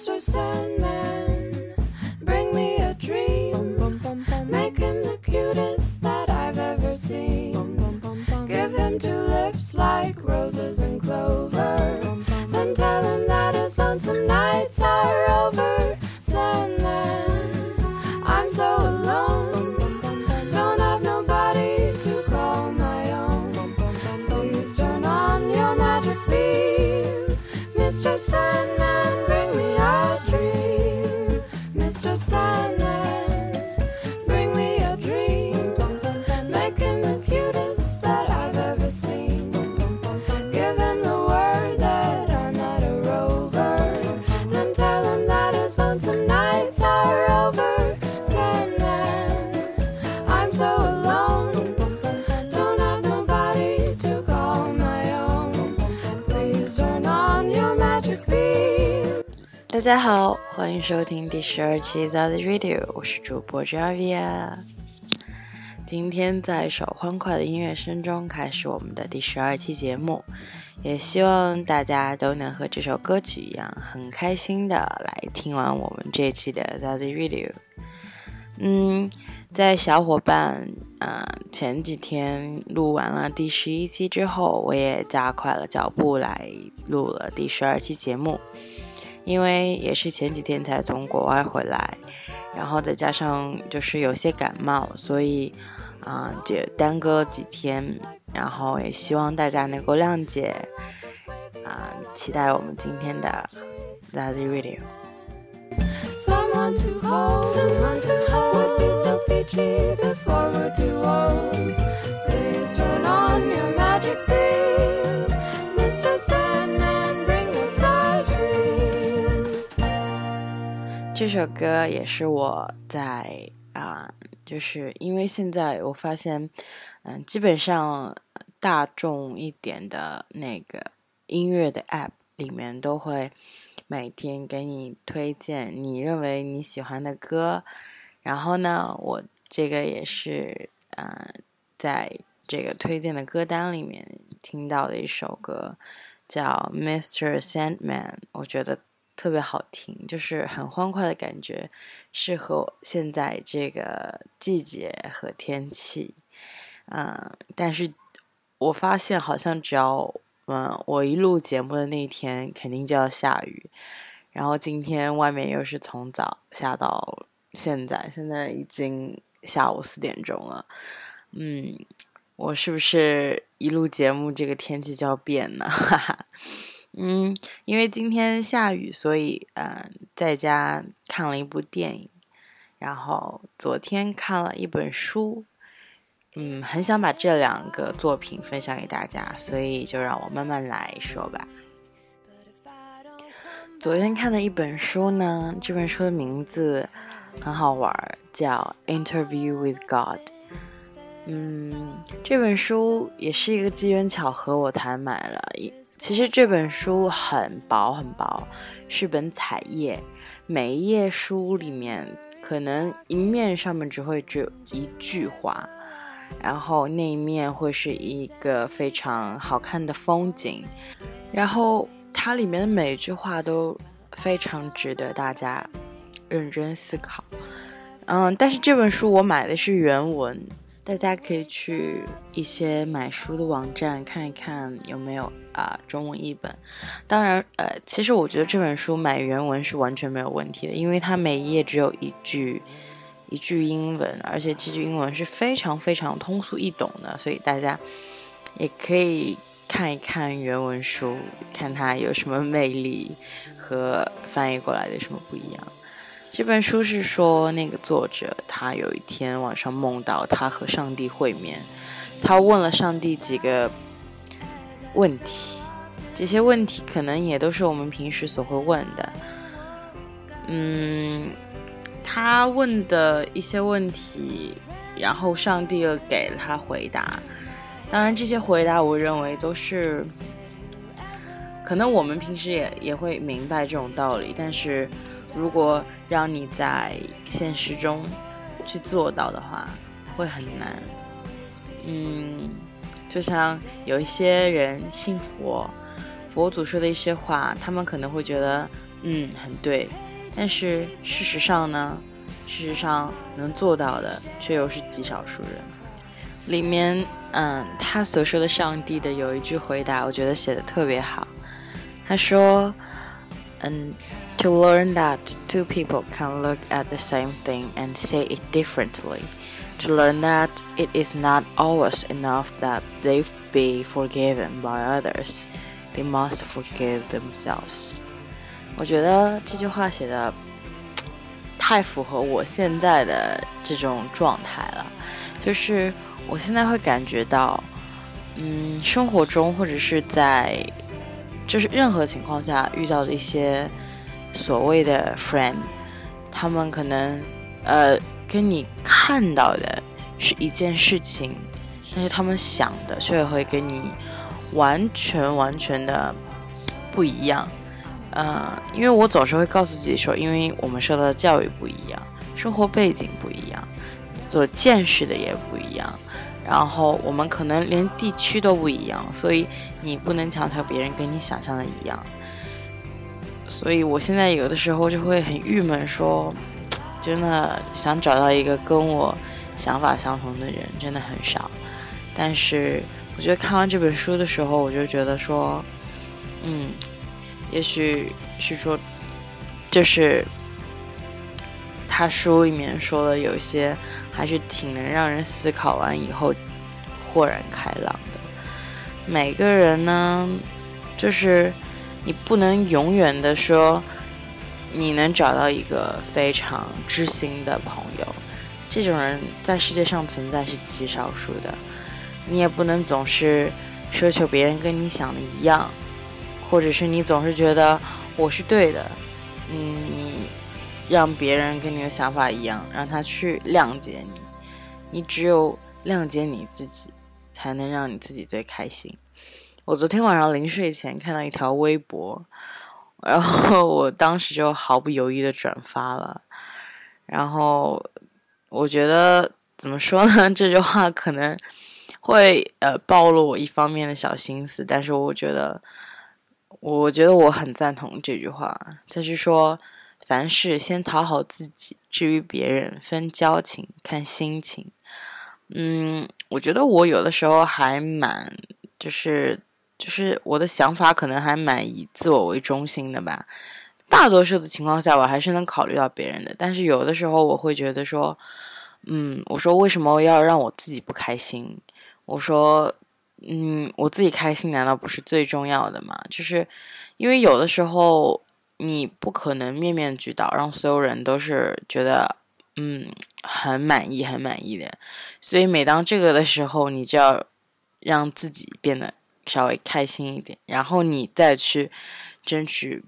So so 大家好，欢迎收听第十二期《The Radio》，我是主播 Javier。今天在一首欢快的音乐声中开始我们的第十二期节目，也希望大家都能和这首歌曲一样，很开心的来听完我们这期的《The Radio》。嗯，在小伙伴呃前几天录完了第十一期之后，我也加快了脚步来录了第十二期节目。因为也是前几天才从国外回来，然后再加上就是有些感冒，所以啊、就耽搁了几天，然后也希望大家能够谅解，啊、期待我们今天的 Lazy Radio。Mr. Sandman, 这首歌也是我在啊、就是因为现在我发现，嗯、基本上大众一点的那个音乐的 App 里面都会每天给你推荐你认为你喜欢的歌，然后呢，我这个也是嗯、在这个推荐的歌单里面听到的一首歌，叫《Mr. Sandman》，我觉得特别好听，就是很欢快的感觉，适合现在这个季节和天气。嗯，但是我发现好像只要嗯我一录节目的那一天，肯定就要下雨。然后今天外面又是从早下到现在，现在已经下午四点钟了。嗯，我是不是一录节目这个天气就要变呢？哈哈。嗯，因为今天下雨，所以呃，在家看了一部电影，然后昨天看了一本书，嗯，很想把这两个作品分享给大家，所以就让我慢慢来说吧。昨天看的一本书呢，这本书的名字很好玩，叫《Interview with God》。嗯，这本书也是一个机缘巧合我才买了。其实这本书很薄很薄，是本彩页，每一页书里面可能一面上面只会只有一句话，然后那一面会是一个非常好看的风景，然后它里面的每一句话都非常值得大家认真思考。嗯，但是这本书我买的是原文。大家可以去一些买书的网站看一看有没有啊、中文译本。当然，呃，其实我觉得这本书买原文是完全没有问题的，因为它每一页只有一句一句英文，而且这句英文是非常非常通俗易懂的，所以大家也可以看一看原文书，看它有什么魅力和翻译过来的有什么不一样。这本书是说，那个作者他有一天晚上梦到他和上帝会面，他问了上帝几个问题，这些问题可能也都是我们平时所会问的。嗯，他问的一些问题，然后上帝又给了他回答。当然，这些回答我认为都是，可能我们平时也也会明白这种道理，但是。如果让你在现实中去做到的话，会很难。嗯，就像有一些人信佛，佛祖说的一些话，他们可能会觉得嗯，很对。但是事实上呢，事实上能做到的却又是极少数人。里面，嗯，他所说的上帝的有一句回答，我觉得写的特别好。他说，嗯 ，to learn that two people can look at the same thing and say it differently. To learn that it is not always enough that they be forgiven by others, they must forgive themselves. 我觉得这句话写的太符合我现在的这种状态了，就是我现在会感觉到，嗯，生活中或者是在就是任何情况下遇到的一些 所谓的 friend，他们可能呃跟你看到的是一件事情，但是他们想的却会跟你完全完全的不一样。呃，因为我总是会告诉自己说，因为我们受到的教育不一样，生活背景不一样，所见识的也不一样，然后我们可能连地区都不一样，所以你不能强求别人跟你想象的一样。所以我现在有的时候就会很郁闷，说 真的想找到一个跟我想法相同的人真的很少。但是我觉得看完这本书的时候，我就觉得说，嗯。也许是说，就是他书里面说的有些还是挺能让人思考完以后豁然开朗的。每个人呢，就是你不能永远的说你能找到一个非常知心的朋友，这种人在世界上存在是极少数的。你也不能总是奢求别人跟你想的一样。或者是你总是觉得我是对的，嗯，你让别人跟你的想法一样，让他去谅解你，你只有谅解你自己，才能让你自己最开心。我昨天晚上临睡前看到一条微博，然后我当时就毫不犹豫的转发了，然后我觉得怎么说呢？这句话可能会呃暴露我一方面的小心思，但是我觉得。我觉得我很赞同这句话，就是说，凡事先讨好自己，至于别人分交情看心情。嗯，我觉得我有的时候还蛮，就是就是我的想法可能还蛮以自我为中心的吧。大多数的情况下，我还是能考虑到别人的，但是有的时候我会觉得说，嗯，我说为什么要让我自己不开心？我说。嗯，我自己开心难道不是最重要的吗？就是因为有的时候你不可能面面俱到，让所有人都是觉得嗯很满意、很满意的。所以每当这个的时候，你就要让自己变得稍微开心一点，然后你再去争取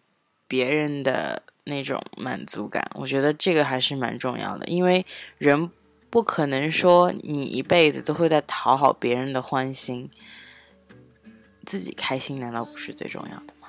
别人的那种满足感。我觉得这个还是蛮重要的，因为人。不可能说你一辈子都会在讨好别人的欢心，自己开心难道不是最重要的吗？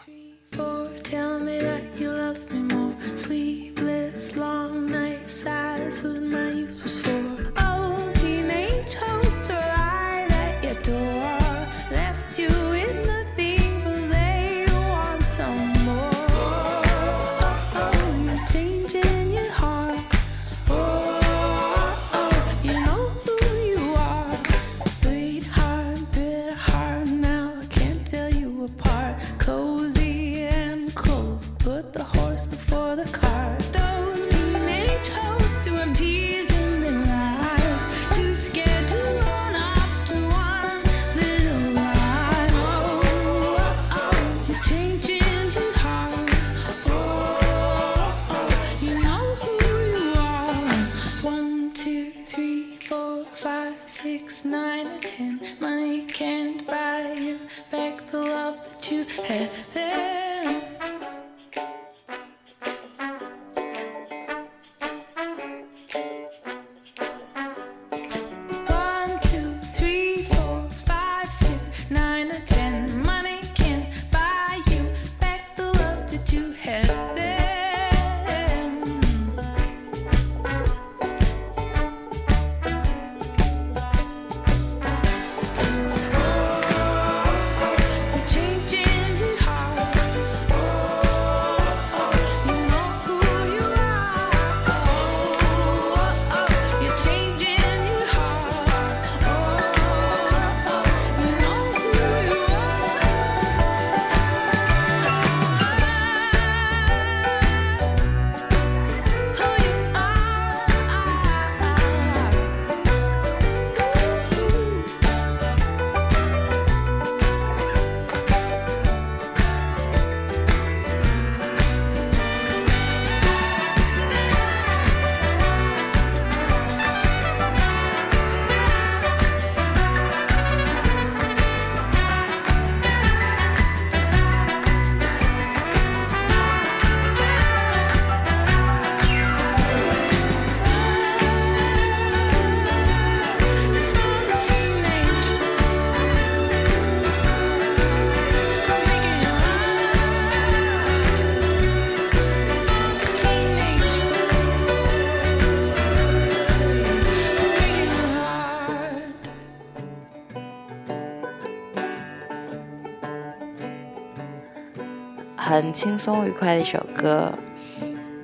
很轻松愉快的一首歌。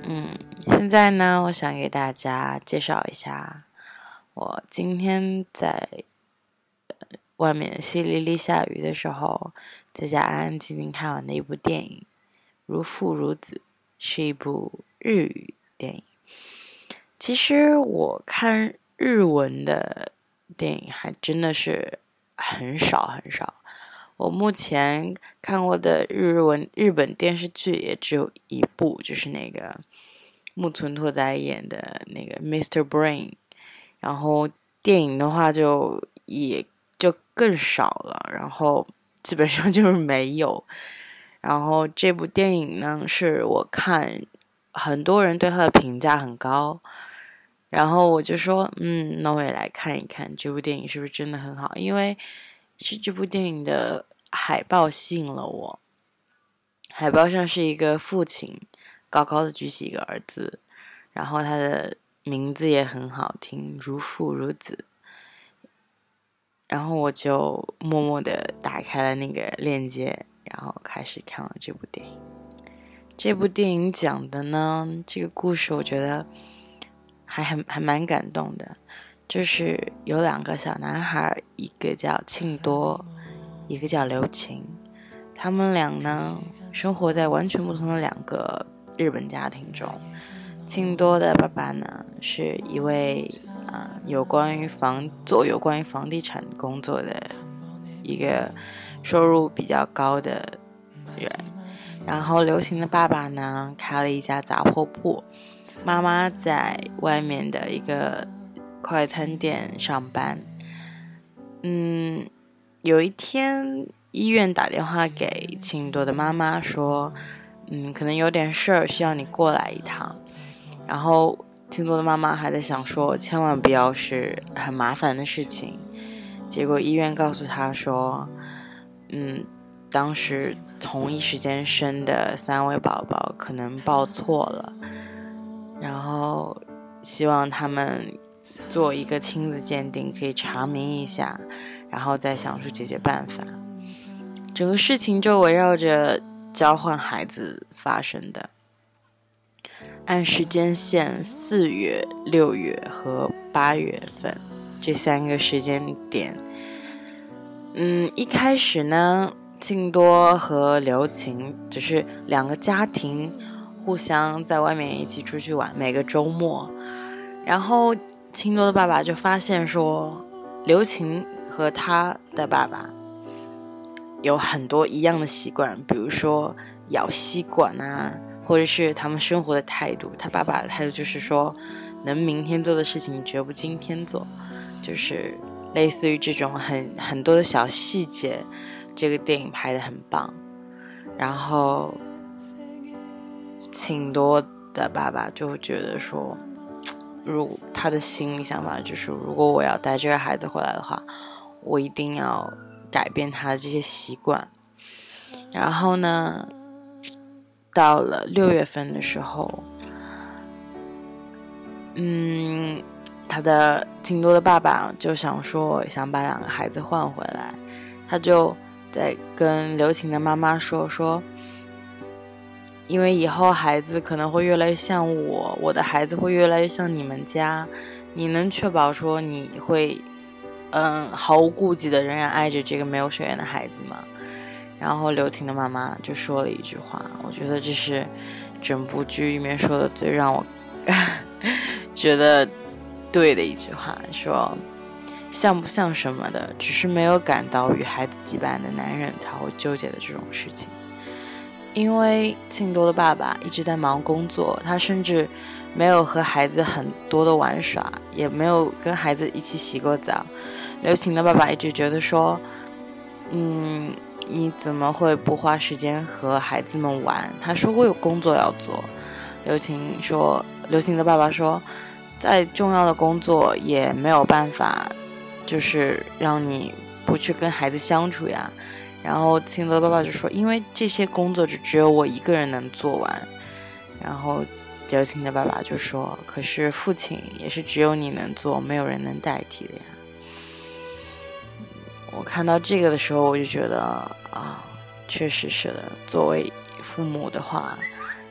嗯，现在呢，我想给大家介绍一下我今天在外面淅沥沥下雨的时候，在家安安静静看完的一部电影《如父如子》，是一部日语电影。其实我看日文的电影还真的是很少很少。我目前看过的日文日本电视剧也只有一部，就是那个木村拓哉演的那个《Mr. Brain》，然后电影的话就也就更少了，然后基本上就是没有。然后这部电影呢，是我看很多人对它的评价很高，然后我就说，嗯，那我也来看一看这部电影是不是真的很好，因为是这部电影的。海报吸引了我。海报上是一个父亲高高的举起一个儿子，然后他的名字也很好听，如父如子。然后我就默默的打开了那个链接，然后开始看了这部电影。这部电影讲的呢，这个故事我觉得还很还蛮感动的，就是有两个小男孩，一个叫庆多。一个叫刘晴，他们俩呢生活在完全不同的两个日本家庭中。庆多的爸爸呢是一位啊有关于房做有关于房地产工作的一个收入比较高的人，然后刘晴的爸爸呢开了一家杂货铺，妈妈在外面的一个快餐店上班，嗯。有一天，医院打电话给庆多的妈妈说：“嗯，可能有点事儿，需要你过来一趟。”然后庆多的妈妈还在想说：“千万不要是很麻烦的事情。”结果医院告诉他说：“嗯，当时同一时间生的三位宝宝可能报错了，然后希望他们做一个亲子鉴定，可以查明一下。”然后再想出解决办法，整个事情就围绕着交换孩子发生的。按时间线，四月、六月和八月份这三个时间点，嗯，一开始呢，庆多和刘晴只是两个家庭互相在外面一起出去玩，每个周末，然后青多的爸爸就发现说，刘晴。和他的爸爸有很多一样的习惯，比如说咬吸管啊，或者是他们生活的态度。他爸爸的态度就是说，能明天做的事情绝不今天做，就是类似于这种很很多的小细节。这个电影拍的很棒。然后，挺多的爸爸就觉得说，如他的心里想法就是，如果我要带这个孩子回来的话。我一定要改变他的这些习惯。然后呢，到了六月份的时候，嗯，他的金多的爸爸就想说想把两个孩子换回来，他就在跟刘晴的妈妈说说，因为以后孩子可能会越来越像我，我的孩子会越来越像你们家，你能确保说你会？嗯，毫无顾忌的仍然爱着这个没有血缘的孩子吗？然后刘晴的妈妈就说了一句话，我觉得这是整部剧里面说的最让我 觉得对的一句话，说像不像什么的，只是没有感到与孩子羁绊的男人才会纠结的这种事情。因为庆多的爸爸一直在忙工作，他甚至没有和孩子很多的玩耍，也没有跟孩子一起洗过澡。刘晴的爸爸一直觉得说：“嗯，你怎么会不花时间和孩子们玩？”他说：“我有工作要做。”刘晴说：“刘晴的爸爸说，再重要的工作也没有办法，就是让你不去跟孩子相处呀。”然后庆多的爸爸就说：“因为这些工作就只有我一个人能做完。”然后刘晴的爸爸就说：“可是父亲也是只有你能做，没有人能代替的呀。”我看到这个的时候，我就觉得啊，确实是的。作为父母的话，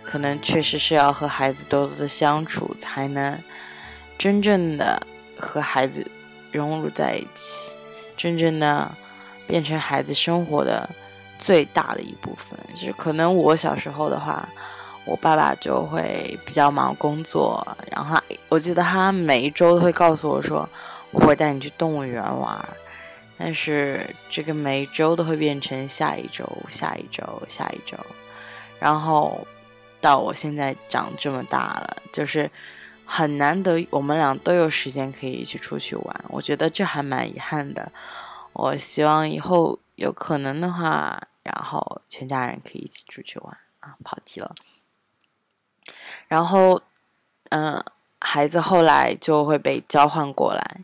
可能确实是要和孩子多多的相处，才能真正的和孩子融入在一起，真正的变成孩子生活的最大的一部分。就是可能我小时候的话，我爸爸就会比较忙工作，然后我记得他每一周都会告诉我说，我会带你去动物园玩。但是这个每一周都会变成下一周、下一周、下一周，然后到我现在长这么大了，就是很难得我们俩都有时间可以一起出去玩。我觉得这还蛮遗憾的。我希望以后有可能的话，然后全家人可以一起出去玩啊，跑题了。然后，嗯，孩子后来就会被交换过来，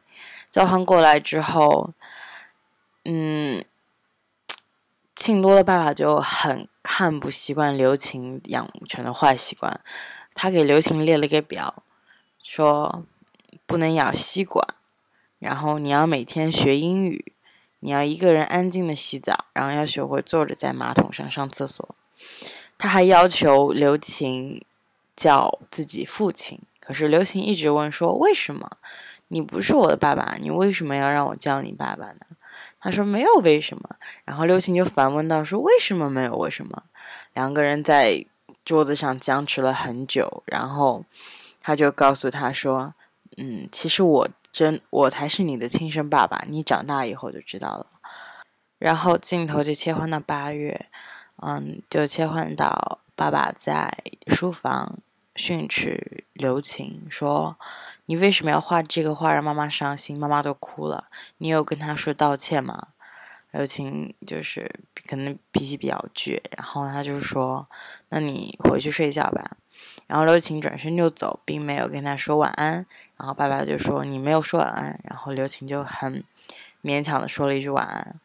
交换过来之后。嗯，庆多的爸爸就很看不习惯刘晴养成的坏习惯，他给刘晴列了个表，说不能咬吸管，然后你要每天学英语，你要一个人安静的洗澡，然后要学会坐着在马桶上上厕所。他还要求刘晴叫自己父亲，可是刘晴一直问说为什么？你不是我的爸爸，你为什么要让我叫你爸爸呢？他说没有为什么，然后刘晴就反问道说为什么没有为什么？两个人在桌子上僵持了很久，然后他就告诉他说，嗯，其实我真我才是你的亲生爸爸，你长大以后就知道了。然后镜头就切换到八月，嗯，就切换到爸爸在书房训斥刘晴说。你为什么要画这个画让妈妈伤心？妈妈都哭了。你有跟她说道歉吗？刘晴就是可能脾气比较倔，然后他就说：“那你回去睡觉吧。”然后刘晴转身就走，并没有跟他说晚安。然后爸爸就说：“你没有说晚安。”然后刘晴就很勉强的说了一句晚安。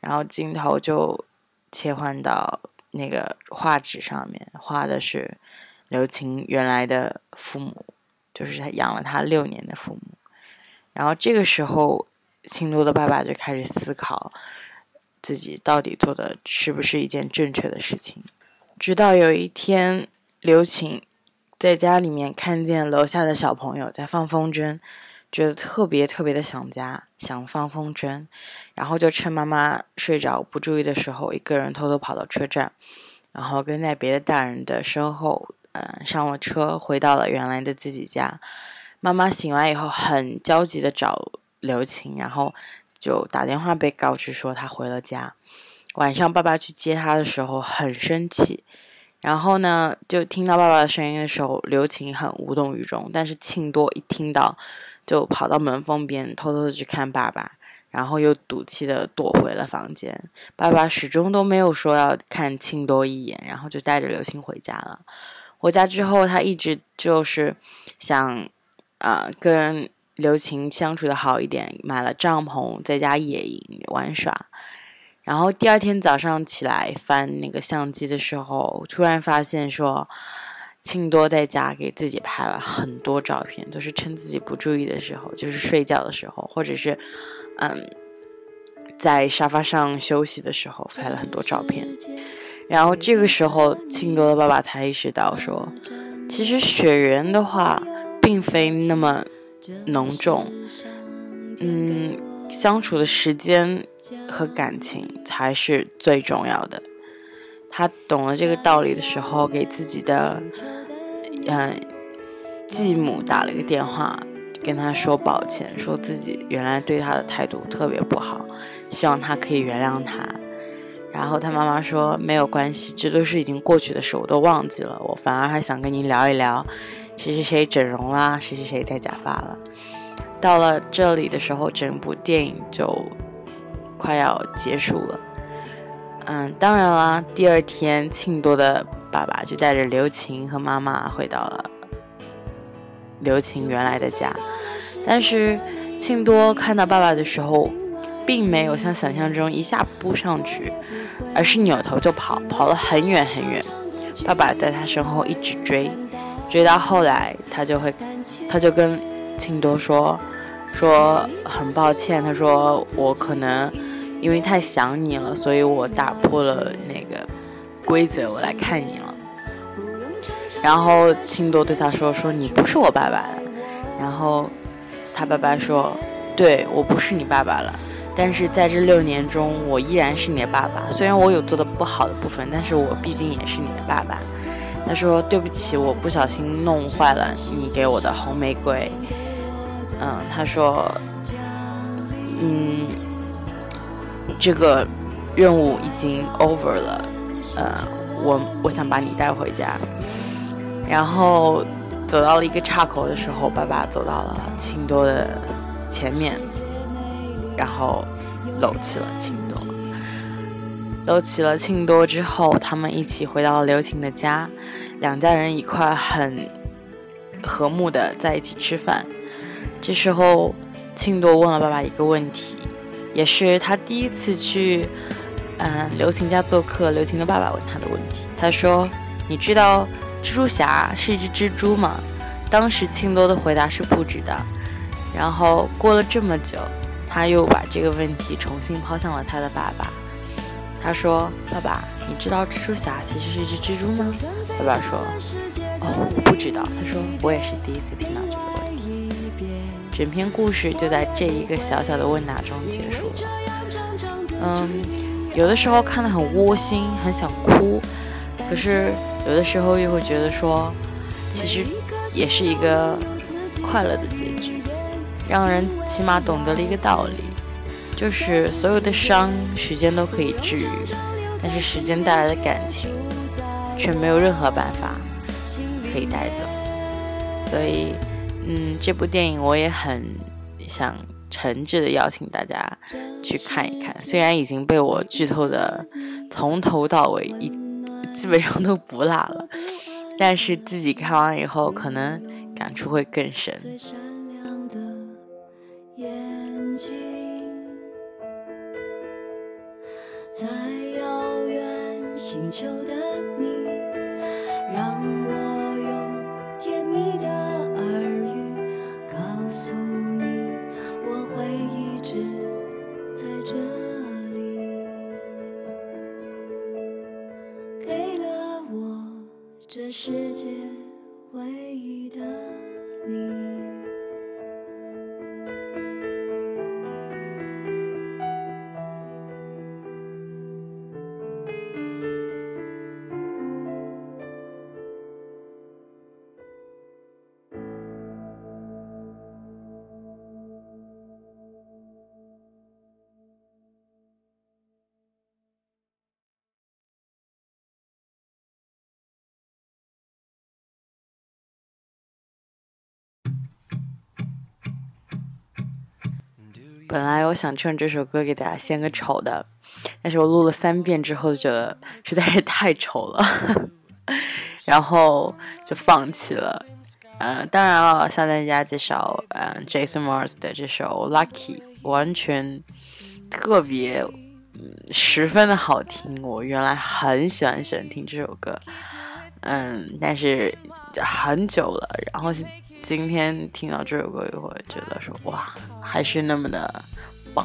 然后镜头就切换到那个画纸上面，画的是刘晴原来的父母。就是他养了他六年的父母，然后这个时候，庆多的爸爸就开始思考自己到底做的是不是一件正确的事情。直到有一天，刘晴在家里面看见楼下的小朋友在放风筝，觉得特别特别的想家，想放风筝，然后就趁妈妈睡着不注意的时候，一个人偷偷跑到车站，然后跟在别的大人的身后。嗯，上了车，回到了原来的自己家。妈妈醒来以后，很焦急的找刘晴，然后就打电话被告知说她回了家。晚上爸爸去接她的时候，很生气。然后呢，就听到爸爸的声音的时候，刘晴很无动于衷。但是庆多一听到，就跑到门缝边，偷偷的去看爸爸，然后又赌气的躲回了房间。爸爸始终都没有说要看庆多一眼，然后就带着刘晴回家了。回家之后，他一直就是想，啊，跟刘晴相处的好一点，买了帐篷，在家野营玩耍。然后第二天早上起来翻那个相机的时候，突然发现说，庆多在家给自己拍了很多照片，都是趁自己不注意的时候，就是睡觉的时候，或者是，嗯，在沙发上休息的时候拍了很多照片。然后这个时候，庆多的爸爸才意识到说，其实血缘的话，并非那么浓重，嗯，相处的时间和感情才是最重要的。他懂了这个道理的时候，给自己的嗯继母打了一个电话，跟他说抱歉，说自己原来对他的态度特别不好，希望他可以原谅他。然后他妈妈说没有关系，这都是已经过去的事，我都忘记了。我反而还想跟你聊一聊，谁谁谁整容啦，谁谁谁戴假发了。到了这里的时候，整部电影就快要结束了。嗯，当然啦，第二天庆多的爸爸就带着刘晴和妈妈回到了刘晴原来的家，但是庆多看到爸爸的时候，并没有像想象中一下扑上去。而是扭头就跑，跑了很远很远。爸爸在他身后一直追，追到后来，他就会，他就跟庆多说，说很抱歉，他说我可能因为太想你了，所以我打破了那个规则，我来看你了。然后庆多对他说：“说你不是我爸爸。”然后他爸爸说：“对我不是你爸爸了，但是在这六年中，我依然是你的爸爸。虽然我有做的不好的部分，但是我毕竟也是你的爸爸。”他说：“对不起，我不小心弄坏了你给我的红玫瑰。”嗯，他说：“嗯，这个任务已经 over 了。呃，我我想把你带回家。”然后走到了一个岔口的时候，爸爸走到了庆多的前面，然后搂起了庆多。搂起了庆多之后，他们一起回到了刘晴的家，两家人一块很和睦的在一起吃饭。这时候，庆多问了爸爸一个问题，也是他第一次去嗯刘晴家做客。刘晴的爸爸问他的问题，他说：“你知道蜘蛛侠是一只蜘蛛吗？”当时庆多的回答是不知道。然后过了这么久，他又把这个问题重新抛向了他的爸爸。他说：“爸爸，你知道蜘蛛侠其实是一只蜘蛛吗？”爸爸说：“哦，我不知道。”他说：“我也是第一次听到这个。”整篇故事就在这一个小小的问答中结束了。嗯，有的时候看得很窝心，很想哭，可是有的时候又会觉得说，其实也是一个快乐的结局，让人起码懂得了一个道理。就是所有的伤，时间都可以治愈，但是时间带来的感情，却没有任何办法可以带走。所以，嗯，这部电影我也很想诚挚的邀请大家去看一看。虽然已经被我剧透的从头到尾一基本上都不落了，但是自己看完以后，可能感触会更深。在遥远星球的你，让我用甜蜜的这世界为本来我想趁这首歌给大家献个丑的，但是我录了三遍之后觉得实在是太丑了，然后就放弃了。嗯，当然了，向大家介绍，嗯，Jason Mars 的这首《Lucky》，完全特别，嗯，十分的好听。我原来很喜欢喜欢听这首歌，嗯，但是很久了，然后。今天听到这首歌以后，觉得说哇，还是那么的棒。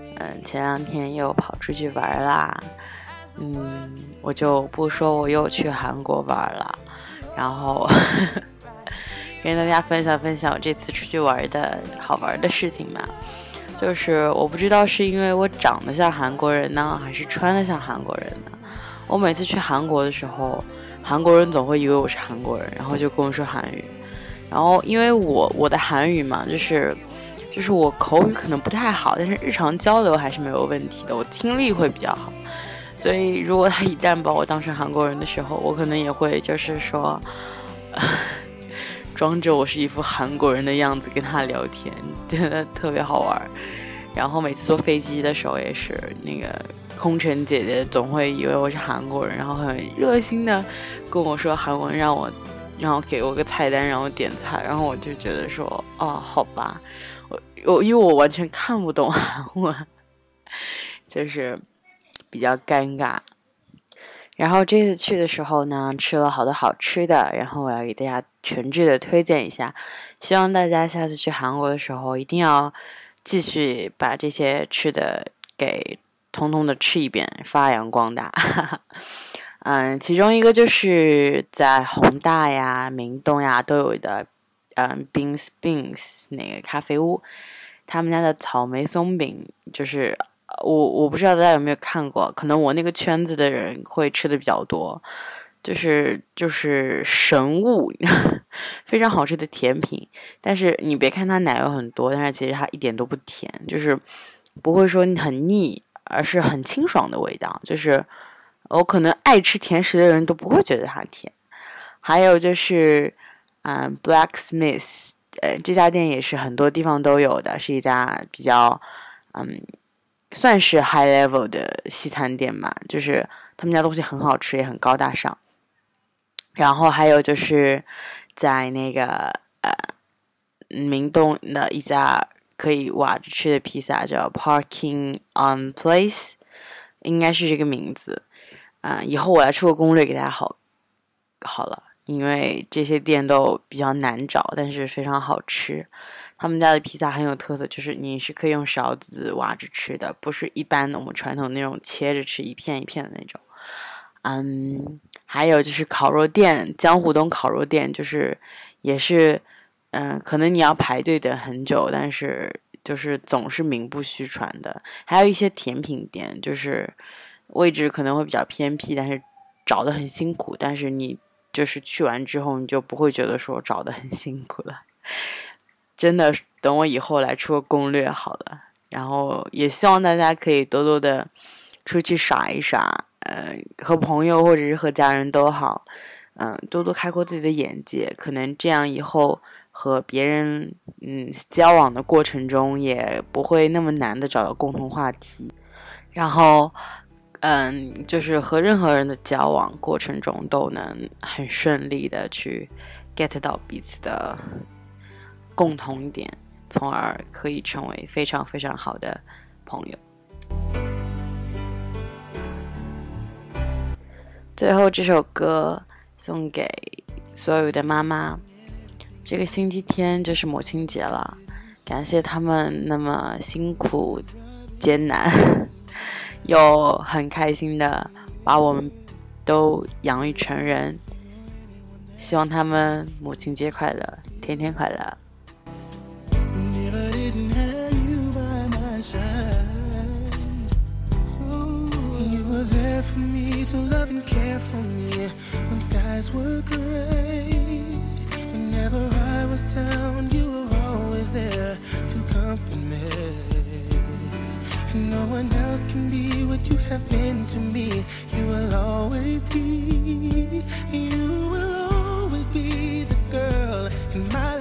嗯，前两天又跑出去玩啦。嗯，我就不说我又去韩国玩了，然后 跟大家分享分享我这次出去玩的好玩的事情吧。就是我不知道是因为我长得像韩国人呢，还是穿的像韩国人呢。我每次去韩国的时候，韩国人总会以为我是韩国人，然后就跟我说韩语。然后因为我我的韩语嘛，就是就是我口语可能不太好，但是日常交流还是没有问题的。我听力会比较好，所以如果他一旦把我当成韩国人的时候，我可能也会就是说。装着我是一副韩国人的样子跟他聊天，觉得特别好玩。然后每次坐飞机的时候也是，那个空乘姐姐总会以为我是韩国人，然后很热心的跟我说韩文，让我，然后给我个菜单，让我点菜。然后我就觉得说，哦，好吧，我因为我完全看不懂 韩文，就是比较尴尬。然后这次去的时候呢，吃了好多好吃的，然后我要给大家全挚的推荐一下，希望大家下次去韩国的时候一定要继续把这些吃的给通通的吃一遍，发扬光大。嗯，其中一个就是在宏大呀、明洞呀都有的，嗯，Beans Beans 那个咖啡屋，他们家的草莓松饼就是。我我不知道大家有没有看过，可能我那个圈子的人会吃的比较多，就是就是神物，非常好吃的甜品。但是你别看它奶油很多，但是其实它一点都不甜，就是不会说很腻，而是很清爽的味道。就是我可能爱吃甜食的人都不会觉得它甜。还有就是，嗯，Blacksmith，呃，这家店也是很多地方都有的，是一家比较，嗯。算是 high level 的西餐店嘛，就是他们家东西很好吃，也很高大上。然后还有就是在那个呃明洞的一家可以挖着吃的披萨，叫 Parking on Place，应该是这个名字。啊，以后我来出个攻略给大家好，好了，因为这些店都比较难找，但是非常好吃。他们家的披萨很有特色，就是你是可以用勺子挖着吃的，不是一般的我们传统那种切着吃一片一片的那种。嗯，还有就是烤肉店，江湖东烤肉店，就是也是，嗯，可能你要排队等很久，但是就是总是名不虚传的。还有一些甜品店，就是位置可能会比较偏僻，但是找的很辛苦，但是你就是去完之后，你就不会觉得说找的很辛苦了。真的，等我以后来出个攻略好了。然后也希望大家可以多多的出去耍一耍，呃，和朋友或者是和家人都好，嗯，多多开阔自己的眼界。可能这样以后和别人嗯交往的过程中也不会那么难的找到共同话题。然后，嗯，就是和任何人的交往过程中都能很顺利的去 get 到彼此的。共同点，从而可以成为非常非常好的朋友。最后这首歌送给所有的妈妈。这个星期天就是母亲节了，感谢他们那么辛苦、艰难，又很开心的把我们都养育成人。希望他们母亲节快乐，天天快乐。there for me to love and care for me when skies were gray. Whenever I was down, you were always there to comfort me. No one else can be what you have been to me. You will always be, you will always be the girl in my life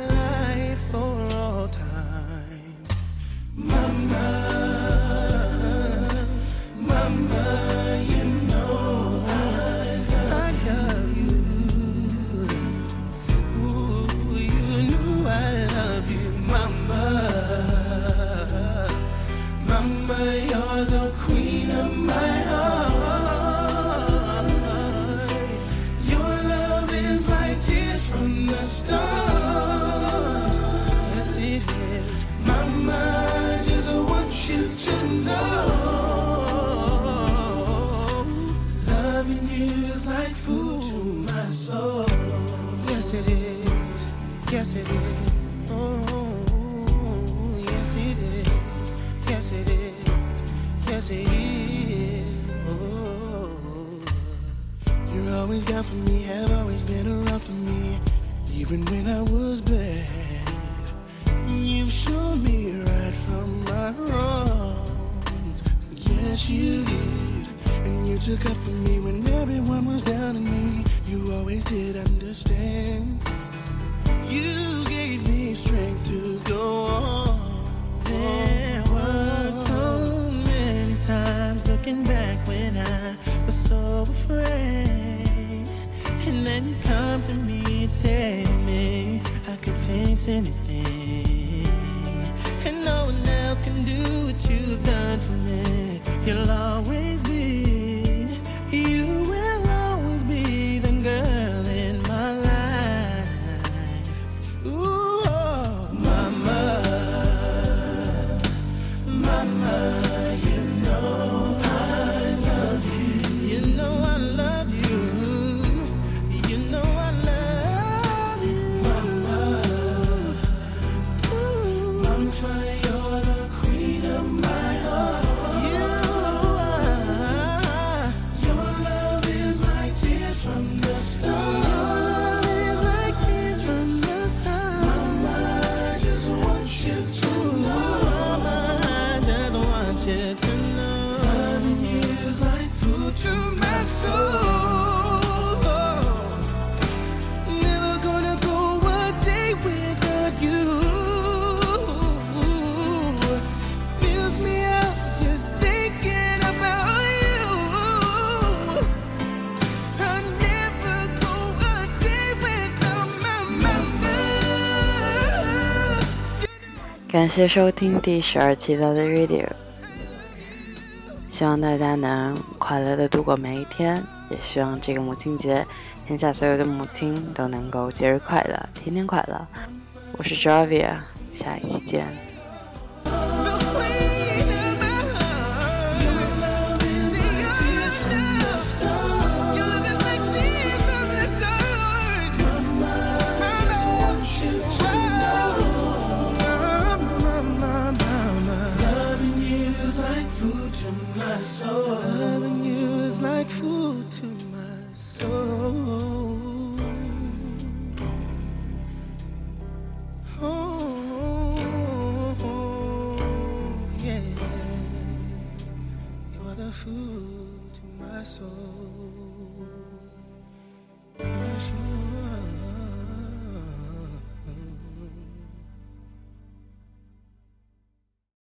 感谢收听第十二期的 the radio 希望大家能快乐的度过每一天也希望这个母亲节天下所有的母亲都能够节日快乐天天快乐。我是 javier 下一期见。